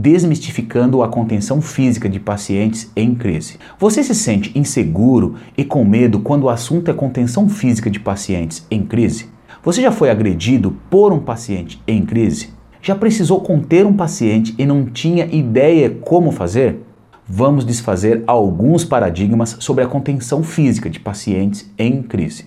desmistificando a contenção física de pacientes em crise. Você se sente inseguro e com medo quando o assunto é contenção física de pacientes em crise? Você já foi agredido por um paciente em crise? Já precisou conter um paciente e não tinha ideia como fazer? Vamos desfazer alguns paradigmas sobre a contenção física de pacientes em crise.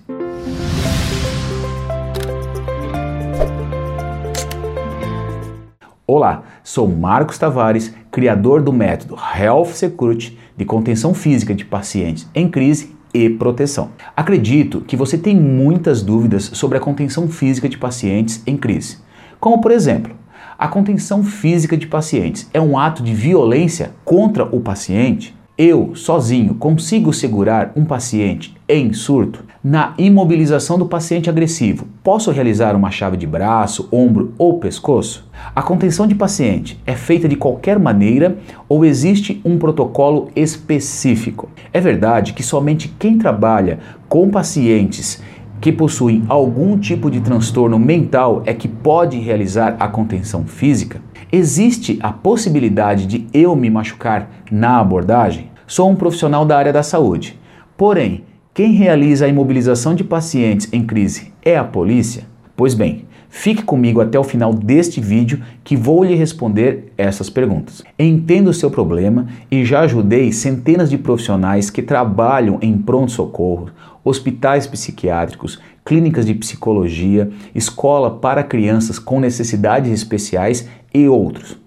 Olá, sou Marcos Tavares, criador do método Health Security de contenção física de pacientes em crise e proteção. Acredito que você tem muitas dúvidas sobre a contenção física de pacientes em crise. Como, por exemplo, a contenção física de pacientes é um ato de violência contra o paciente? Eu, sozinho, consigo segurar um paciente em surto? Na imobilização do paciente agressivo, posso realizar uma chave de braço, ombro ou pescoço? A contenção de paciente é feita de qualquer maneira ou existe um protocolo específico? É verdade que somente quem trabalha com pacientes que possuem algum tipo de transtorno mental é que pode realizar a contenção física? Existe a possibilidade de eu me machucar na abordagem? Sou um profissional da área da saúde. Porém, quem realiza a imobilização de pacientes em crise é a polícia? Pois bem, fique comigo até o final deste vídeo que vou lhe responder essas perguntas. Entendo o seu problema e já ajudei centenas de profissionais que trabalham em pronto-socorro, hospitais psiquiátricos, clínicas de psicologia, escola para crianças com necessidades especiais e outros.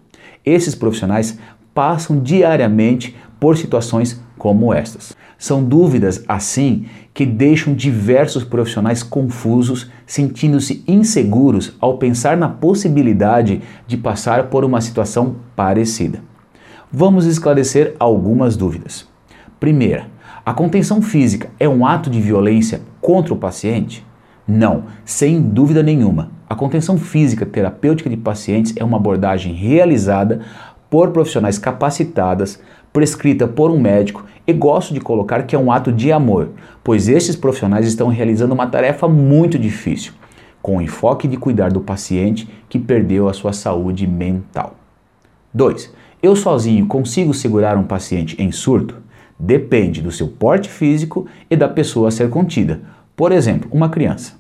Esses profissionais passam diariamente por situações como estas. São dúvidas assim que deixam diversos profissionais confusos, sentindo-se inseguros ao pensar na possibilidade de passar por uma situação parecida. Vamos esclarecer algumas dúvidas. Primeira, a contenção física é um ato de violência contra o paciente? Não, sem dúvida nenhuma. A contenção física terapêutica de pacientes é uma abordagem realizada por profissionais capacitadas prescrita por um médico e gosto de colocar que é um ato de amor, pois estes profissionais estão realizando uma tarefa muito difícil, com o enfoque de cuidar do paciente que perdeu a sua saúde mental. 2. Eu sozinho consigo segurar um paciente em surto? Depende do seu porte físico e da pessoa a ser contida, por exemplo, uma criança.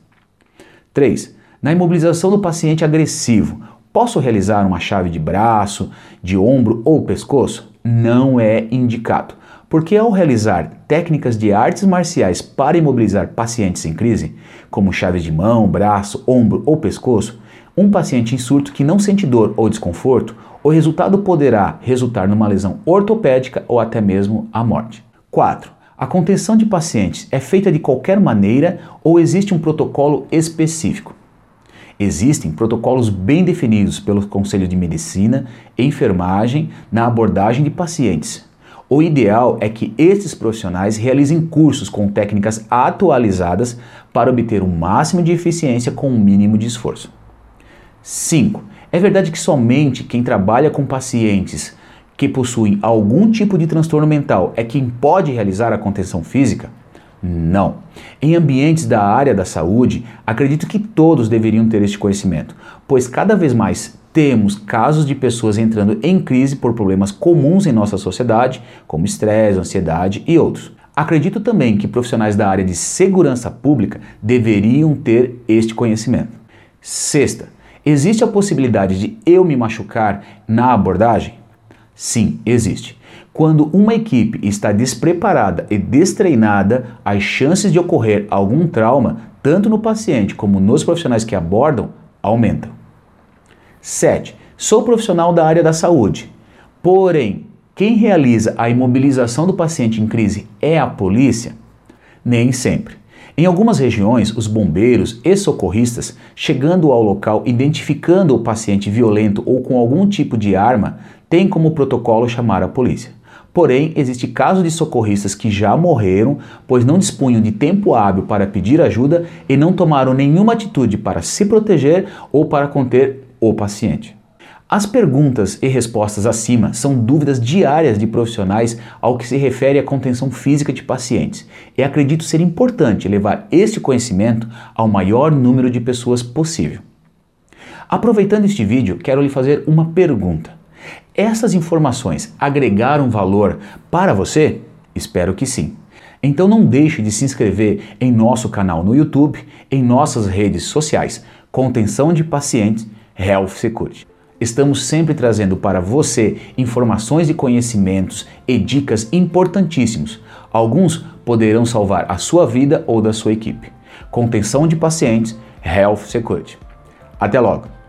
3. Na imobilização do paciente agressivo, posso realizar uma chave de braço, de ombro ou pescoço? não é indicado, porque ao realizar técnicas de artes marciais para imobilizar pacientes em crise, como chaves de mão, braço, ombro ou pescoço, um paciente em surto que não sente dor ou desconforto, o resultado poderá resultar numa lesão ortopédica ou até mesmo a morte. 4. A contenção de pacientes é feita de qualquer maneira ou existe um protocolo específico? Existem protocolos bem definidos pelo Conselho de Medicina e Enfermagem na abordagem de pacientes. O ideal é que estes profissionais realizem cursos com técnicas atualizadas para obter o máximo de eficiência com o mínimo de esforço. 5. É verdade que somente quem trabalha com pacientes que possuem algum tipo de transtorno mental é quem pode realizar a contenção física? Não. Em ambientes da área da saúde, acredito que todos deveriam ter este conhecimento, pois cada vez mais temos casos de pessoas entrando em crise por problemas comuns em nossa sociedade, como estresse, ansiedade e outros. Acredito também que profissionais da área de segurança pública deveriam ter este conhecimento. Sexta, existe a possibilidade de eu me machucar na abordagem? Sim, existe. Quando uma equipe está despreparada e destreinada, as chances de ocorrer algum trauma, tanto no paciente como nos profissionais que abordam, aumentam. 7. Sou profissional da área da saúde. Porém, quem realiza a imobilização do paciente em crise é a polícia? Nem sempre. Em algumas regiões, os bombeiros e socorristas, chegando ao local identificando o paciente violento ou com algum tipo de arma, têm como protocolo chamar a polícia. Porém, existe casos de socorristas que já morreram, pois não dispunham de tempo hábil para pedir ajuda e não tomaram nenhuma atitude para se proteger ou para conter o paciente. As perguntas e respostas acima são dúvidas diárias de profissionais ao que se refere à contenção física de pacientes, e acredito ser importante levar este conhecimento ao maior número de pessoas possível. Aproveitando este vídeo, quero lhe fazer uma pergunta. Essas informações agregaram valor para você? Espero que sim. Então não deixe de se inscrever em nosso canal no YouTube, em nossas redes sociais, Contenção de Pacientes Health Security. Estamos sempre trazendo para você informações e conhecimentos e dicas importantíssimos. Alguns poderão salvar a sua vida ou da sua equipe. Contenção de pacientes Health Security. Até logo!